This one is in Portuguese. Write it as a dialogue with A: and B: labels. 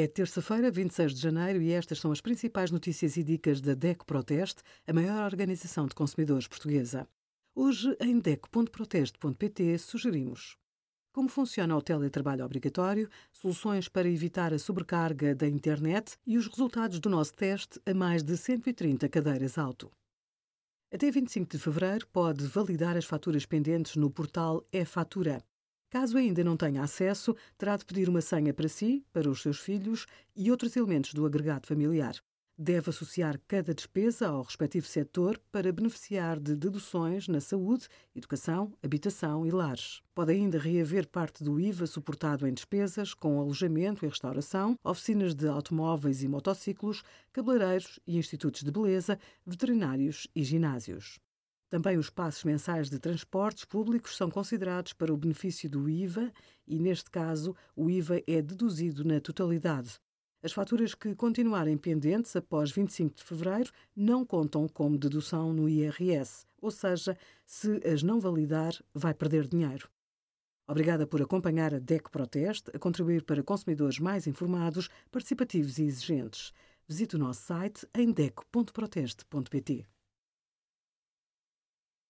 A: É terça-feira, 26 de janeiro, e estas são as principais notícias e dicas da DECO Proteste, a maior organização de consumidores portuguesa. Hoje, em DECO.proteste.pt, sugerimos como funciona o teletrabalho obrigatório, soluções para evitar a sobrecarga da internet e os resultados do nosso teste a mais de 130 cadeiras alto. Até 25 de fevereiro pode validar as faturas pendentes no portal e-Fatura. Caso ainda não tenha acesso, terá de pedir uma senha para si, para os seus filhos e outros elementos do agregado familiar. Deve associar cada despesa ao respectivo setor para beneficiar de deduções na saúde, educação, habitação e lares. Pode ainda reaver parte do IVA suportado em despesas com alojamento e restauração, oficinas de automóveis e motociclos, cabeleireiros e institutos de beleza, veterinários e ginásios. Também os passos mensais de transportes públicos são considerados para o benefício do IVA e, neste caso, o IVA é deduzido na totalidade. As faturas que continuarem pendentes após 25 de fevereiro não contam como dedução no IRS, ou seja, se as não validar, vai perder dinheiro. Obrigada por acompanhar a DEC Proteste a contribuir para consumidores mais informados, participativos e exigentes. Visite o nosso site em deco.proteste.pt.